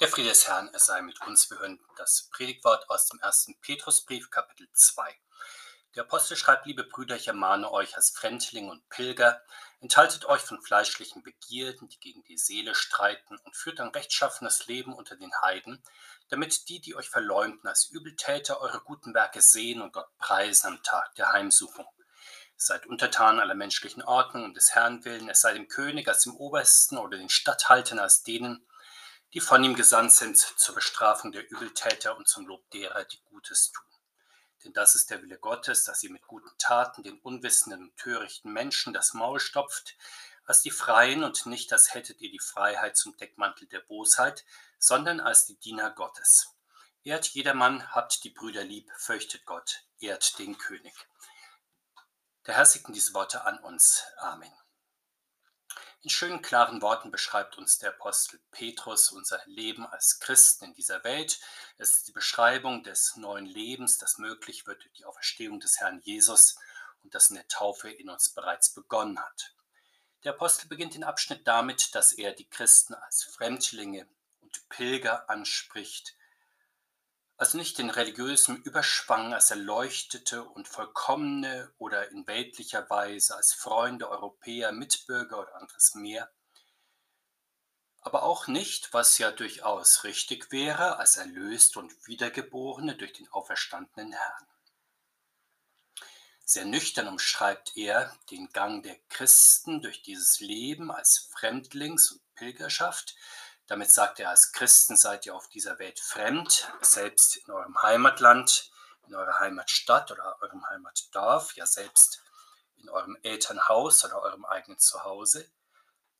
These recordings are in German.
Der Friede des Herrn, es sei mit uns. Wir hören das Predigtwort aus dem ersten Petrusbrief, Kapitel 2. Der Apostel schreibt, liebe Brüder, ich ermahne euch als Fremdling und Pilger, enthaltet euch von fleischlichen Begierden, die gegen die Seele streiten, und führt ein rechtschaffenes Leben unter den Heiden, damit die, die euch verleumden als Übeltäter, eure guten Werke sehen und Gott preisen am Tag der Heimsuchung. Seid untertan aller menschlichen Ordnung und des Herrn willen, es sei dem König als dem Obersten oder den Statthaltern als denen, die von ihm gesandt sind zur Bestrafung der Übeltäter und zum Lob derer, die Gutes tun. Denn das ist der Wille Gottes, dass ihr mit guten Taten den unwissenden und törichten Menschen das Maul stopft, als die Freien und nicht als hättet ihr die Freiheit zum Deckmantel der Bosheit, sondern als die Diener Gottes. Ehrt jedermann, habt die Brüder lieb, fürchtet Gott, ehrt den König. Der Herr segne diese Worte an uns. Amen. In schönen, klaren Worten beschreibt uns der Apostel Petrus unser Leben als Christen in dieser Welt. Es ist die Beschreibung des neuen Lebens, das möglich wird durch die Auferstehung des Herrn Jesus und das in der Taufe in uns bereits begonnen hat. Der Apostel beginnt den Abschnitt damit, dass er die Christen als Fremdlinge und Pilger anspricht also nicht den religiösen Überschwang als erleuchtete und vollkommene oder in weltlicher Weise als Freunde, Europäer, Mitbürger oder anderes mehr, aber auch nicht, was ja durchaus richtig wäre, als erlöst und Wiedergeborene durch den auferstandenen Herrn. Sehr nüchtern umschreibt er den Gang der Christen durch dieses Leben als Fremdlings- und Pilgerschaft, damit sagt er, als Christen seid ihr auf dieser Welt fremd, selbst in eurem Heimatland, in eurer Heimatstadt oder eurem Heimatdorf, ja selbst in eurem Elternhaus oder eurem eigenen Zuhause.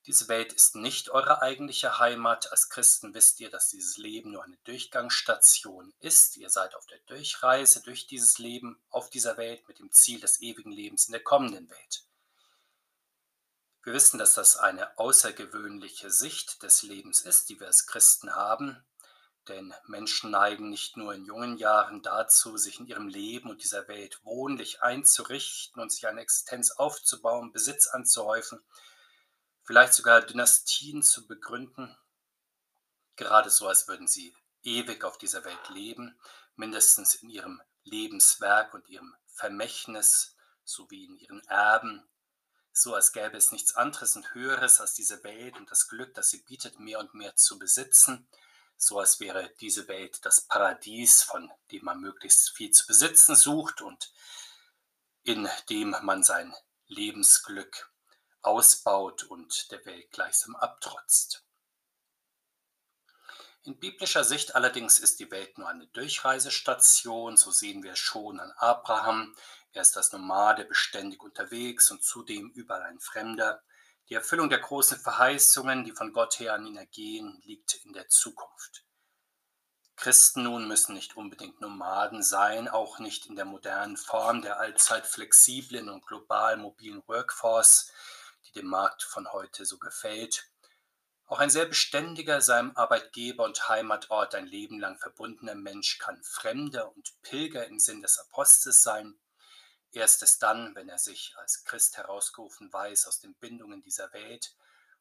Diese Welt ist nicht eure eigentliche Heimat. Als Christen wisst ihr, dass dieses Leben nur eine Durchgangsstation ist. Ihr seid auf der Durchreise durch dieses Leben auf dieser Welt mit dem Ziel des ewigen Lebens in der kommenden Welt. Wir wissen, dass das eine außergewöhnliche Sicht des Lebens ist, die wir als Christen haben, denn Menschen neigen nicht nur in jungen Jahren dazu, sich in ihrem Leben und dieser Welt wohnlich einzurichten und sich eine Existenz aufzubauen, Besitz anzuhäufen, vielleicht sogar Dynastien zu begründen, gerade so, als würden sie ewig auf dieser Welt leben, mindestens in ihrem Lebenswerk und ihrem Vermächtnis sowie in ihren Erben, so als gäbe es nichts anderes und Höheres als diese Welt und das Glück, das sie bietet, mehr und mehr zu besitzen, so als wäre diese Welt das Paradies, von dem man möglichst viel zu besitzen sucht und in dem man sein Lebensglück ausbaut und der Welt gleichsam abtrotzt. In biblischer Sicht allerdings ist die Welt nur eine Durchreisestation, so sehen wir schon an Abraham, er ist als Nomade beständig unterwegs und zudem überall ein Fremder. Die Erfüllung der großen Verheißungen, die von Gott her an ihn ergehen, liegt in der Zukunft. Christen nun müssen nicht unbedingt Nomaden sein, auch nicht in der modernen Form der allzeit flexiblen und global mobilen Workforce, die dem Markt von heute so gefällt. Auch ein sehr beständiger, seinem Arbeitgeber und Heimatort ein Leben lang verbundener Mensch kann Fremder und Pilger im Sinn des Apostels sein. Erst es dann, wenn er sich als Christ herausgerufen weiß aus den Bindungen dieser Welt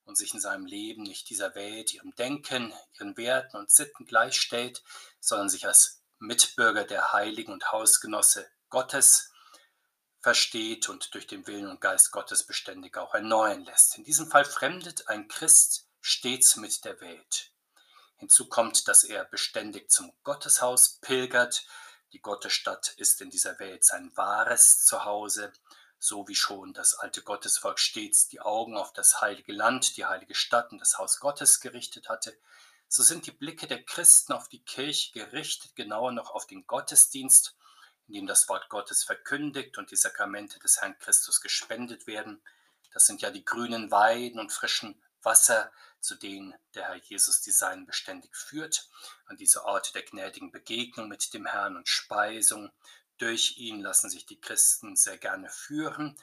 und sich in seinem Leben nicht dieser Welt, ihrem Denken, ihren Werten und Sitten gleichstellt, sondern sich als Mitbürger der Heiligen und Hausgenosse Gottes versteht und durch den Willen und Geist Gottes beständig auch erneuern lässt. In diesem Fall fremdet ein Christ stets mit der Welt. Hinzu kommt, dass er beständig zum Gotteshaus pilgert, die Gottesstadt ist in dieser Welt sein wahres Zuhause, so wie schon das alte Gottesvolk stets die Augen auf das heilige Land, die heilige Stadt und das Haus Gottes gerichtet hatte, so sind die Blicke der Christen auf die Kirche gerichtet, genauer noch auf den Gottesdienst, in dem das Wort Gottes verkündigt und die Sakramente des Herrn Christus gespendet werden. Das sind ja die grünen Weiden und frischen Wasser, zu denen der Herr Jesus die Seinen beständig führt, an diese Orte der gnädigen Begegnung mit dem Herrn und Speisung. Durch ihn lassen sich die Christen sehr gerne führen.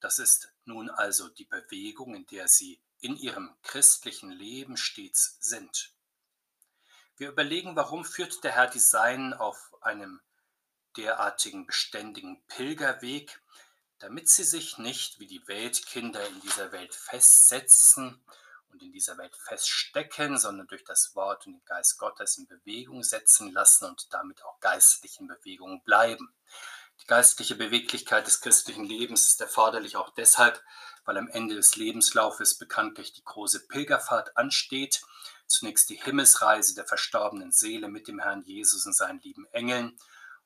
Das ist nun also die Bewegung, in der sie in ihrem christlichen Leben stets sind. Wir überlegen, warum führt der Herr die Seinen auf einem derartigen beständigen Pilgerweg, damit sie sich nicht wie die Weltkinder in dieser Welt festsetzen und in dieser Welt feststecken, sondern durch das Wort und den Geist Gottes in Bewegung setzen lassen und damit auch geistlich in Bewegung bleiben. Die geistliche Beweglichkeit des christlichen Lebens ist erforderlich auch deshalb, weil am Ende des Lebenslaufes bekanntlich die große Pilgerfahrt ansteht, zunächst die Himmelsreise der verstorbenen Seele mit dem Herrn Jesus und seinen lieben Engeln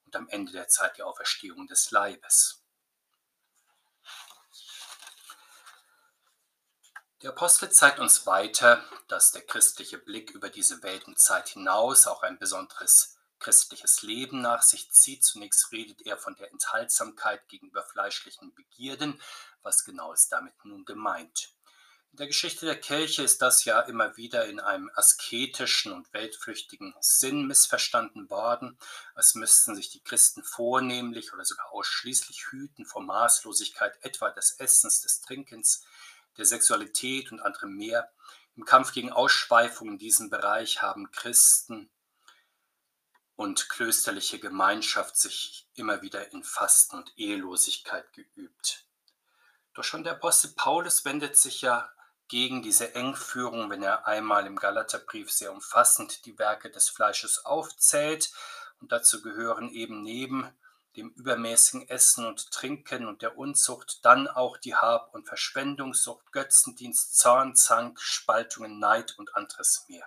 und am Ende der Zeit die Auferstehung des Leibes. Der Apostel zeigt uns weiter, dass der christliche Blick über diese Welt und Zeit hinaus auch ein besonderes christliches Leben nach sich zieht. Zunächst redet er von der Enthaltsamkeit gegenüber fleischlichen Begierden. Was genau ist damit nun gemeint? In der Geschichte der Kirche ist das ja immer wieder in einem asketischen und weltflüchtigen Sinn missverstanden worden, als müssten sich die Christen vornehmlich oder sogar ausschließlich hüten vor Maßlosigkeit etwa des Essens, des Trinkens, der Sexualität und anderem mehr. Im Kampf gegen Ausschweifung in diesem Bereich haben Christen und klösterliche Gemeinschaft sich immer wieder in Fasten und Ehelosigkeit geübt. Doch schon der Apostel Paulus wendet sich ja gegen diese Engführung, wenn er einmal im Galaterbrief sehr umfassend die Werke des Fleisches aufzählt. Und dazu gehören eben neben dem übermäßigen Essen und Trinken und der Unzucht dann auch die Hab- und Verschwendungssucht, Götzendienst, Zorn, Zank, Spaltungen, Neid und anderes mehr.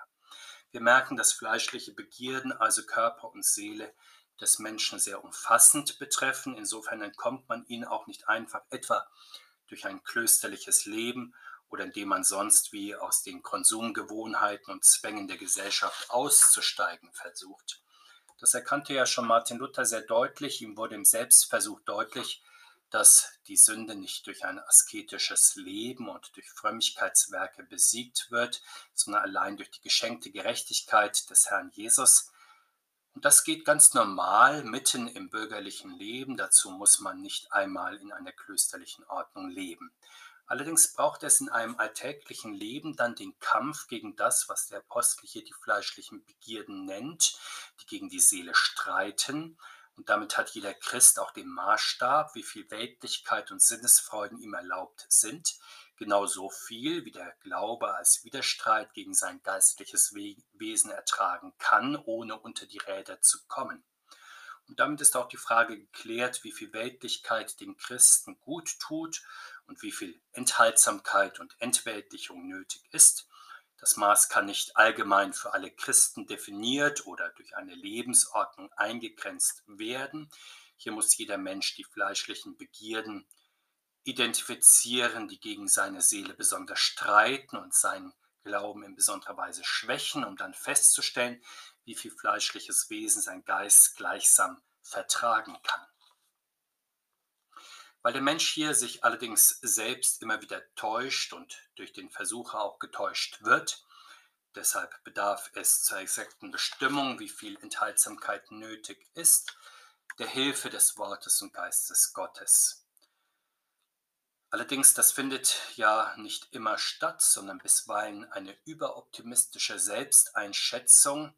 Wir merken, dass fleischliche Begierden, also Körper und Seele, des Menschen sehr umfassend betreffen. Insofern entkommt man ihnen auch nicht einfach etwa durch ein klösterliches Leben oder indem man sonst wie aus den Konsumgewohnheiten und Zwängen der Gesellschaft auszusteigen versucht. Das erkannte ja schon Martin Luther sehr deutlich. Ihm wurde im Selbstversuch deutlich, dass die Sünde nicht durch ein asketisches Leben und durch Frömmigkeitswerke besiegt wird, sondern allein durch die geschenkte Gerechtigkeit des Herrn Jesus. Und das geht ganz normal mitten im bürgerlichen Leben. Dazu muss man nicht einmal in einer klösterlichen Ordnung leben. Allerdings braucht es in einem alltäglichen Leben dann den Kampf gegen das, was der Apostel hier die fleischlichen Begierden nennt, die gegen die Seele streiten. Und damit hat jeder Christ auch den Maßstab, wie viel Weltlichkeit und Sinnesfreuden ihm erlaubt sind, genauso viel wie der Glaube als Widerstreit gegen sein geistliches Wesen ertragen kann, ohne unter die Räder zu kommen. Und damit ist auch die Frage geklärt, wie viel Weltlichkeit den Christen gut tut und wie viel Enthaltsamkeit und Entweltlichung nötig ist. Das Maß kann nicht allgemein für alle Christen definiert oder durch eine Lebensordnung eingegrenzt werden. Hier muss jeder Mensch die fleischlichen Begierden identifizieren, die gegen seine Seele besonders streiten und seinen Glauben in besonderer Weise schwächen, um dann festzustellen, wie viel fleischliches Wesen sein Geist gleichsam vertragen kann. Weil der Mensch hier sich allerdings selbst immer wieder täuscht und durch den Versucher auch getäuscht wird, deshalb bedarf es zur exakten Bestimmung, wie viel Enthaltsamkeit nötig ist, der Hilfe des Wortes und Geistes Gottes. Allerdings, das findet ja nicht immer statt, sondern bisweilen eine überoptimistische Selbsteinschätzung,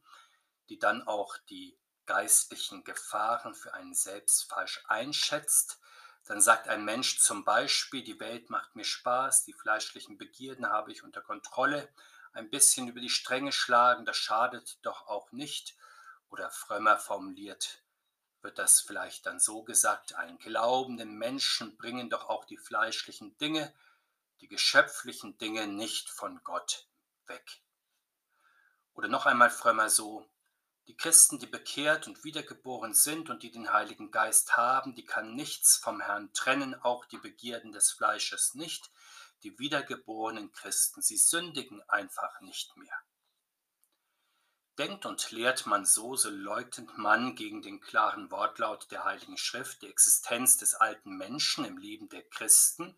die dann auch die geistlichen Gefahren für einen selbst falsch einschätzt. Dann sagt ein Mensch zum Beispiel, die Welt macht mir Spaß, die fleischlichen Begierden habe ich unter Kontrolle, ein bisschen über die Stränge schlagen, das schadet doch auch nicht. Oder frömmer formuliert wird das vielleicht dann so gesagt, einen glaubenden Menschen bringen doch auch die fleischlichen Dinge, die geschöpflichen Dinge nicht von Gott weg. Oder noch einmal frömmer so, die Christen, die bekehrt und wiedergeboren sind und die den Heiligen Geist haben, die kann nichts vom Herrn trennen, auch die Begierden des Fleisches nicht. Die wiedergeborenen Christen, sie sündigen einfach nicht mehr. Denkt und lehrt man so, so leugnet man gegen den klaren Wortlaut der Heiligen Schrift die Existenz des alten Menschen im Leben der Christen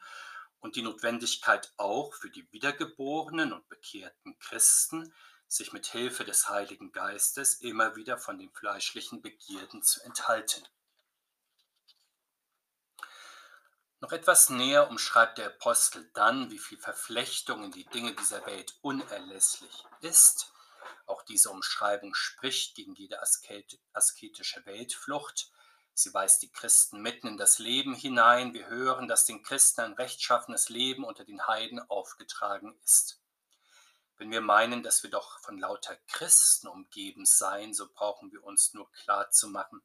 und die Notwendigkeit auch für die wiedergeborenen und bekehrten Christen, sich mit Hilfe des Heiligen Geistes immer wieder von den fleischlichen Begierden zu enthalten. Noch etwas näher umschreibt der Apostel dann, wie viel Verflechtung in die Dinge dieser Welt unerlässlich ist. Auch diese Umschreibung spricht gegen jede asketische Weltflucht. Sie weist die Christen mitten in das Leben hinein. Wir hören, dass den Christen ein rechtschaffenes Leben unter den Heiden aufgetragen ist. Wenn wir meinen, dass wir doch von lauter Christen umgeben seien, so brauchen wir uns nur klar zu machen,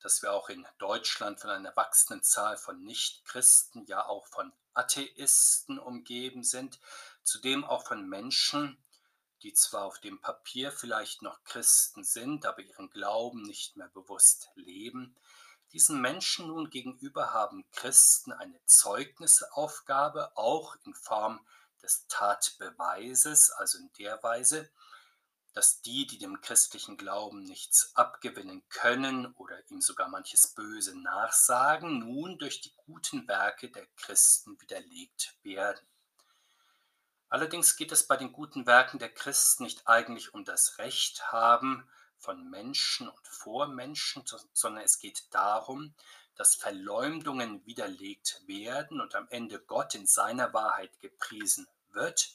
dass wir auch in Deutschland von einer wachsenden Zahl von Nichtchristen, ja auch von Atheisten umgeben sind, zudem auch von Menschen, die zwar auf dem Papier vielleicht noch Christen sind, aber ihren Glauben nicht mehr bewusst leben. Diesen Menschen nun gegenüber haben Christen eine Zeugnisaufgabe, auch in Form des Tatbeweises, also in der Weise, dass die, die dem christlichen Glauben nichts abgewinnen können oder ihm sogar manches Böse nachsagen, nun durch die guten Werke der Christen widerlegt werden. Allerdings geht es bei den guten Werken der Christen nicht eigentlich um das Recht haben von Menschen und vor Menschen, sondern es geht darum, dass Verleumdungen widerlegt werden und am Ende Gott in seiner Wahrheit gepriesen wird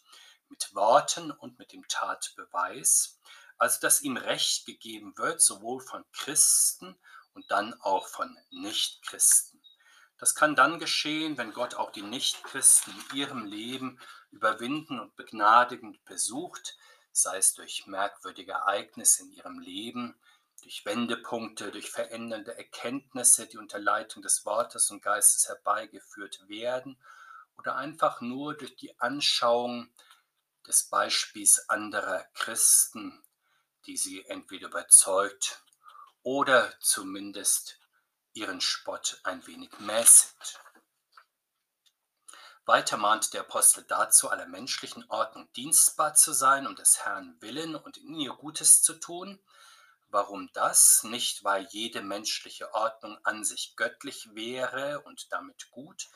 mit Worten und mit dem Tatbeweis, also dass ihm Recht gegeben wird, sowohl von Christen und dann auch von Nichtchristen. Das kann dann geschehen, wenn Gott auch die Nichtchristen in ihrem Leben überwinden und begnadigend besucht, sei es durch merkwürdige Ereignisse in ihrem Leben, durch Wendepunkte, durch verändernde Erkenntnisse, die unter Leitung des Wortes und Geistes herbeigeführt werden, oder einfach nur durch die Anschauung des Beispiels anderer Christen, die sie entweder überzeugt oder zumindest ihren Spott ein wenig mäßigt. Weiter mahnt der Apostel dazu, aller menschlichen Ordnung dienstbar zu sein, um des Herrn willen und in ihr Gutes zu tun. Warum das? Nicht, weil jede menschliche Ordnung an sich göttlich wäre und damit gut,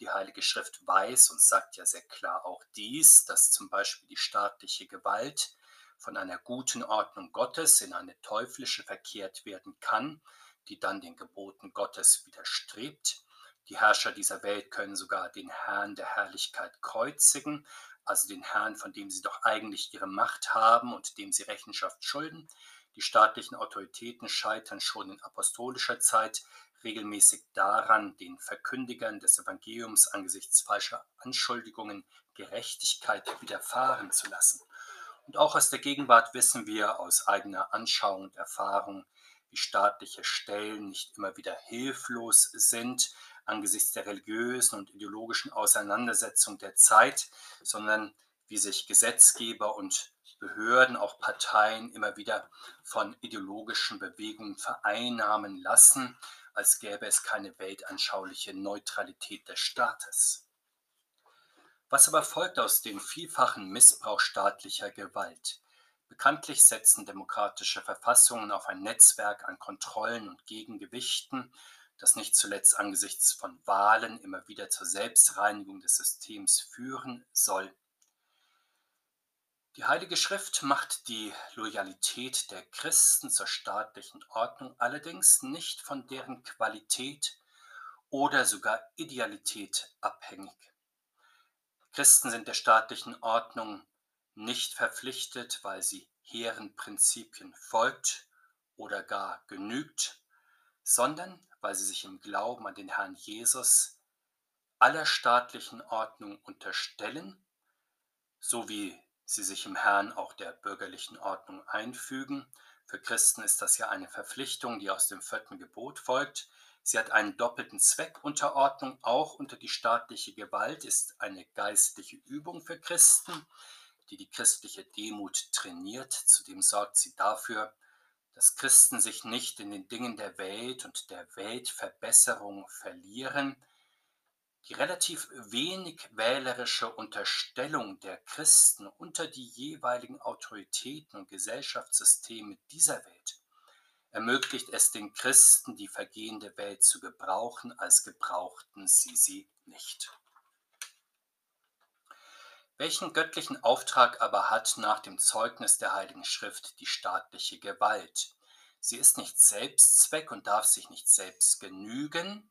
die Heilige Schrift weiß und sagt ja sehr klar auch dies, dass zum Beispiel die staatliche Gewalt von einer guten Ordnung Gottes in eine teuflische verkehrt werden kann, die dann den Geboten Gottes widerstrebt. Die Herrscher dieser Welt können sogar den Herrn der Herrlichkeit kreuzigen, also den Herrn, von dem sie doch eigentlich ihre Macht haben und dem sie Rechenschaft schulden. Die staatlichen Autoritäten scheitern schon in apostolischer Zeit regelmäßig daran, den Verkündigern des Evangeliums angesichts falscher Anschuldigungen Gerechtigkeit widerfahren zu lassen. Und auch aus der Gegenwart wissen wir aus eigener Anschauung und Erfahrung, wie staatliche Stellen nicht immer wieder hilflos sind angesichts der religiösen und ideologischen Auseinandersetzung der Zeit, sondern wie sich Gesetzgeber und Behörden, auch Parteien immer wieder von ideologischen Bewegungen vereinnahmen lassen als gäbe es keine weltanschauliche Neutralität des Staates. Was aber folgt aus dem vielfachen Missbrauch staatlicher Gewalt? Bekanntlich setzen demokratische Verfassungen auf ein Netzwerk an Kontrollen und Gegengewichten, das nicht zuletzt angesichts von Wahlen immer wieder zur Selbstreinigung des Systems führen soll. Die Heilige Schrift macht die Loyalität der Christen zur staatlichen Ordnung allerdings nicht von deren Qualität oder sogar Idealität abhängig. Christen sind der staatlichen Ordnung nicht verpflichtet, weil sie hehren Prinzipien folgt oder gar genügt, sondern weil sie sich im Glauben an den Herrn Jesus aller staatlichen Ordnung unterstellen, so wie sie sich im Herrn auch der bürgerlichen Ordnung einfügen. Für Christen ist das ja eine Verpflichtung, die aus dem vierten Gebot folgt. Sie hat einen doppelten Zweck. Unterordnung auch unter die staatliche Gewalt ist eine geistliche Übung für Christen, die die christliche Demut trainiert. Zudem sorgt sie dafür, dass Christen sich nicht in den Dingen der Welt und der Weltverbesserung verlieren, die relativ wenig wählerische Unterstellung der Christen unter die jeweiligen Autoritäten und Gesellschaftssysteme dieser Welt ermöglicht es den Christen, die vergehende Welt zu gebrauchen, als gebrauchten sie sie nicht. Welchen göttlichen Auftrag aber hat nach dem Zeugnis der Heiligen Schrift die staatliche Gewalt? Sie ist nicht Selbstzweck und darf sich nicht selbst genügen,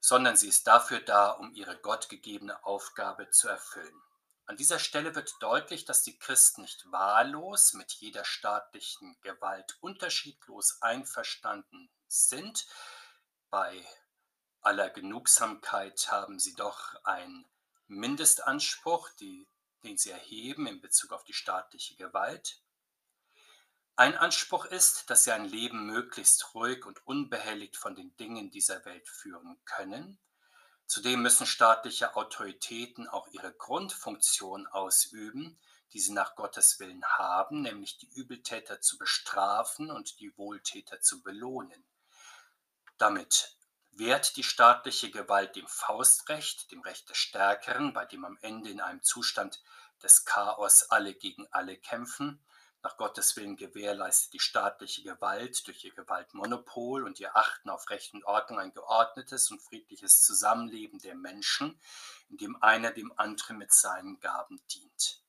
sondern sie ist dafür da, um ihre gottgegebene Aufgabe zu erfüllen. An dieser Stelle wird deutlich, dass die Christen nicht wahllos mit jeder staatlichen Gewalt unterschiedlos einverstanden sind. Bei aller Genugsamkeit haben sie doch einen Mindestanspruch, die den sie erheben in Bezug auf die staatliche Gewalt. Ein Anspruch ist, dass sie ein Leben möglichst ruhig und unbehelligt von den Dingen dieser Welt führen können. Zudem müssen staatliche Autoritäten auch ihre Grundfunktion ausüben, die sie nach Gottes Willen haben, nämlich die Übeltäter zu bestrafen und die Wohltäter zu belohnen. Damit wehrt die staatliche Gewalt dem Faustrecht, dem Recht des Stärkeren, bei dem am Ende in einem Zustand des Chaos alle gegen alle kämpfen. Nach Gottes Willen gewährleistet die staatliche Gewalt durch ihr Gewaltmonopol und ihr Achten auf Recht und Ordnung ein geordnetes und friedliches Zusammenleben der Menschen, in dem einer dem anderen mit seinen Gaben dient.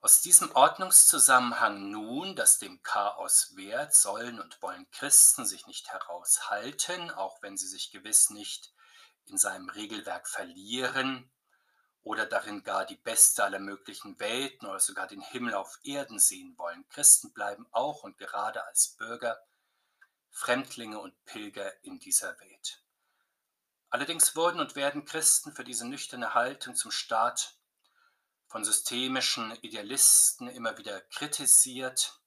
Aus diesem Ordnungszusammenhang nun, das dem Chaos wehrt, sollen und wollen Christen sich nicht heraushalten, auch wenn sie sich gewiss nicht in seinem Regelwerk verlieren oder darin gar die beste aller möglichen Welten oder sogar den Himmel auf Erden sehen wollen. Christen bleiben auch und gerade als Bürger Fremdlinge und Pilger in dieser Welt. Allerdings wurden und werden Christen für diese nüchterne Haltung zum Staat von systemischen Idealisten immer wieder kritisiert.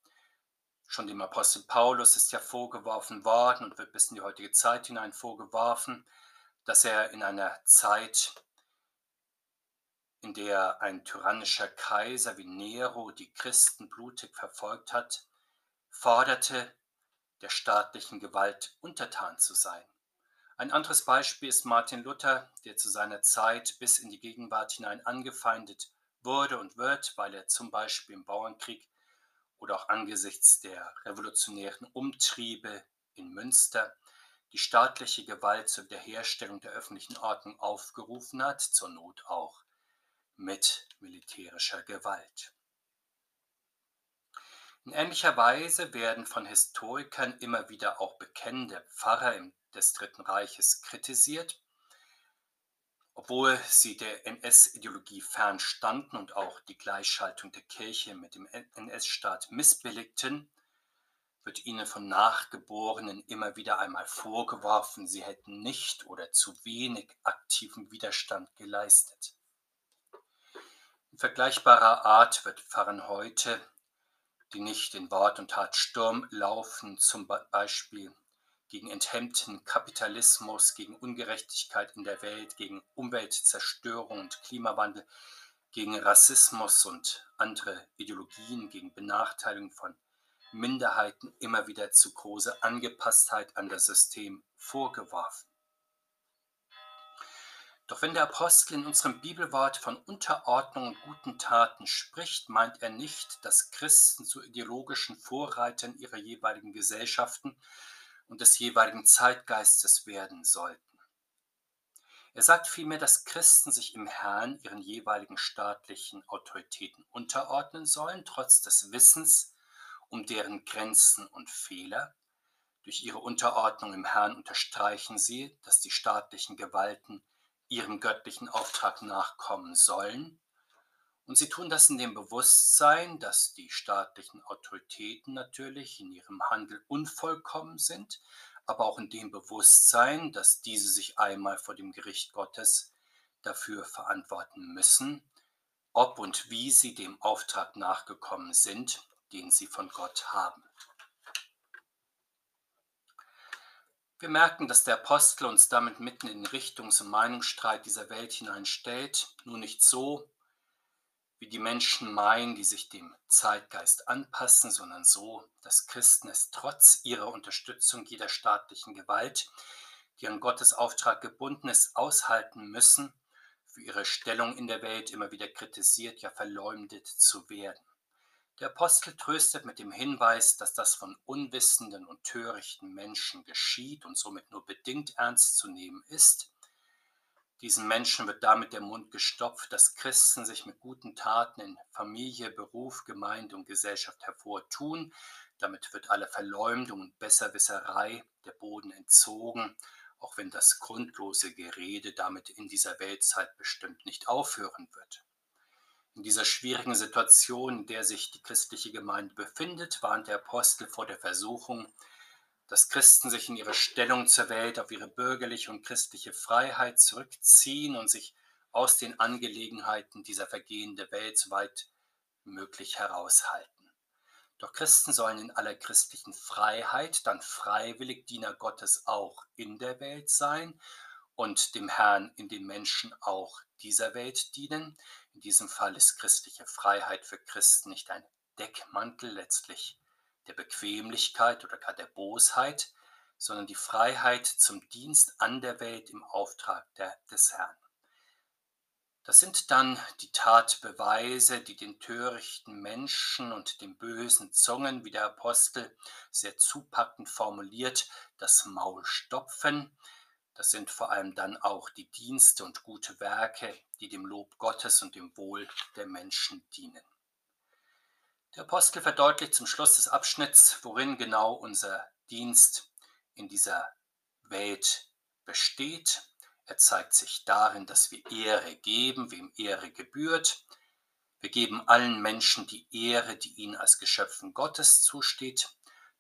Schon dem Apostel Paulus ist ja vorgeworfen worden und wird bis in die heutige Zeit hinein vorgeworfen, dass er in einer Zeit, in der ein tyrannischer Kaiser wie Nero die Christen blutig verfolgt hat, forderte, der staatlichen Gewalt untertan zu sein. Ein anderes Beispiel ist Martin Luther, der zu seiner Zeit bis in die Gegenwart hinein angefeindet wurde und wird, weil er zum Beispiel im Bauernkrieg oder auch angesichts der revolutionären Umtriebe in Münster die staatliche Gewalt zur Wiederherstellung der öffentlichen Ordnung aufgerufen hat, zur Not auch mit militärischer Gewalt. In ähnlicher Weise werden von Historikern immer wieder auch bekennende Pfarrer des Dritten Reiches kritisiert, obwohl sie der NS-Ideologie fernstanden und auch die Gleichschaltung der Kirche mit dem NS-Staat missbilligten, wird ihnen von Nachgeborenen immer wieder einmal vorgeworfen, sie hätten nicht oder zu wenig aktiven Widerstand geleistet. In vergleichbarer Art wird Pfarren heute, die nicht in Wort und Tat Sturm laufen, zum Beispiel gegen enthemmten Kapitalismus, gegen Ungerechtigkeit in der Welt, gegen Umweltzerstörung und Klimawandel, gegen Rassismus und andere Ideologien, gegen Benachteiligung von Minderheiten immer wieder zu große Angepasstheit an das System vorgeworfen. Doch wenn der Apostel in unserem Bibelwort von Unterordnung und guten Taten spricht, meint er nicht, dass Christen zu ideologischen Vorreitern ihrer jeweiligen Gesellschaften und des jeweiligen Zeitgeistes werden sollten. Er sagt vielmehr, dass Christen sich im Herrn ihren jeweiligen staatlichen Autoritäten unterordnen sollen, trotz des Wissens um deren Grenzen und Fehler. Durch ihre Unterordnung im Herrn unterstreichen sie, dass die staatlichen Gewalten ihrem göttlichen Auftrag nachkommen sollen und sie tun das in dem Bewusstsein, dass die staatlichen Autoritäten natürlich in ihrem Handel unvollkommen sind, aber auch in dem Bewusstsein, dass diese sich einmal vor dem Gericht Gottes dafür verantworten müssen, ob und wie sie dem Auftrag nachgekommen sind, den sie von Gott haben. Wir merken, dass der Apostel uns damit mitten in den Richtungs- und Meinungsstreit dieser Welt hineinstellt, nur nicht so, wie die Menschen meinen, die sich dem Zeitgeist anpassen, sondern so, dass Christen es trotz ihrer Unterstützung jeder staatlichen Gewalt, die an Gottes Auftrag gebunden ist, aushalten müssen, für ihre Stellung in der Welt immer wieder kritisiert, ja verleumdet zu werden. Der Apostel tröstet mit dem Hinweis, dass das von unwissenden und törichten Menschen geschieht und somit nur bedingt ernst zu nehmen ist, diesen Menschen wird damit der Mund gestopft, dass Christen sich mit guten Taten in Familie, Beruf, Gemeinde und Gesellschaft hervortun. Damit wird alle Verleumdung und Besserwisserei der Boden entzogen, auch wenn das grundlose Gerede damit in dieser Weltzeit bestimmt nicht aufhören wird. In dieser schwierigen Situation, in der sich die christliche Gemeinde befindet, warnt der Apostel vor der Versuchung, dass Christen sich in ihre Stellung zur Welt, auf ihre bürgerliche und christliche Freiheit zurückziehen und sich aus den Angelegenheiten dieser vergehenden Welt so weit möglich heraushalten. Doch Christen sollen in aller christlichen Freiheit dann freiwillig Diener Gottes auch in der Welt sein und dem Herrn in den Menschen auch dieser Welt dienen. In diesem Fall ist christliche Freiheit für Christen nicht ein Deckmantel letztlich der Bequemlichkeit oder gar der Bosheit, sondern die Freiheit zum Dienst an der Welt im Auftrag der, des Herrn. Das sind dann die Tatbeweise, die den törichten Menschen und den bösen Zungen, wie der Apostel sehr zupackend formuliert, das Maul stopfen. Das sind vor allem dann auch die Dienste und gute Werke, die dem Lob Gottes und dem Wohl der Menschen dienen. Der Apostel verdeutlicht zum Schluss des Abschnitts, worin genau unser Dienst in dieser Welt besteht. Er zeigt sich darin, dass wir Ehre geben, wem Ehre gebührt. Wir geben allen Menschen die Ehre, die ihnen als Geschöpfen Gottes zusteht.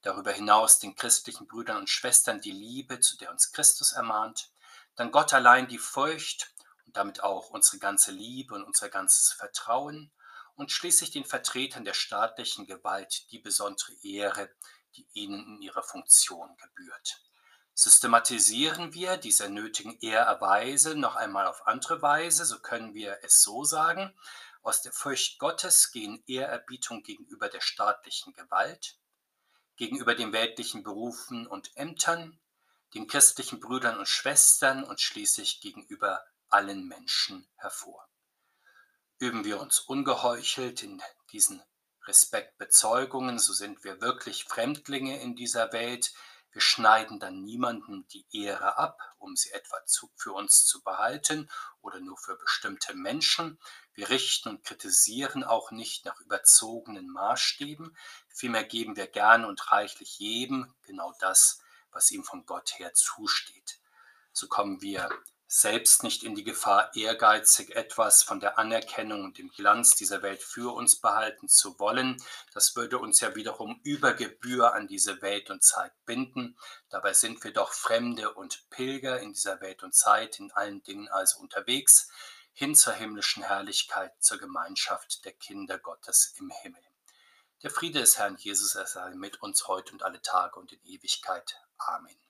Darüber hinaus den christlichen Brüdern und Schwestern die Liebe, zu der uns Christus ermahnt. Dann Gott allein die Furcht und damit auch unsere ganze Liebe und unser ganzes Vertrauen und schließlich den Vertretern der staatlichen Gewalt die besondere Ehre, die ihnen in ihrer Funktion gebührt. Systematisieren wir diese nötigen Ehrerweise noch einmal auf andere Weise, so können wir es so sagen, aus der Furcht Gottes gehen Ehrerbietung gegenüber der staatlichen Gewalt, gegenüber den weltlichen Berufen und Ämtern, den christlichen Brüdern und Schwestern und schließlich gegenüber allen Menschen hervor. Üben wir uns ungeheuchelt in diesen Respektbezeugungen, so sind wir wirklich Fremdlinge in dieser Welt. Wir schneiden dann niemandem die Ehre ab, um sie etwa zu, für uns zu behalten oder nur für bestimmte Menschen. Wir richten und kritisieren auch nicht nach überzogenen Maßstäben. Vielmehr geben wir gern und reichlich jedem genau das, was ihm von Gott her zusteht. So kommen wir selbst nicht in die Gefahr, ehrgeizig etwas von der Anerkennung und dem Glanz dieser Welt für uns behalten zu wollen. Das würde uns ja wiederum über Gebühr an diese Welt und Zeit binden. Dabei sind wir doch Fremde und Pilger in dieser Welt und Zeit, in allen Dingen also unterwegs, hin zur himmlischen Herrlichkeit, zur Gemeinschaft der Kinder Gottes im Himmel. Der Friede des Herrn Jesus, er sei mit uns heute und alle Tage und in Ewigkeit. Amen.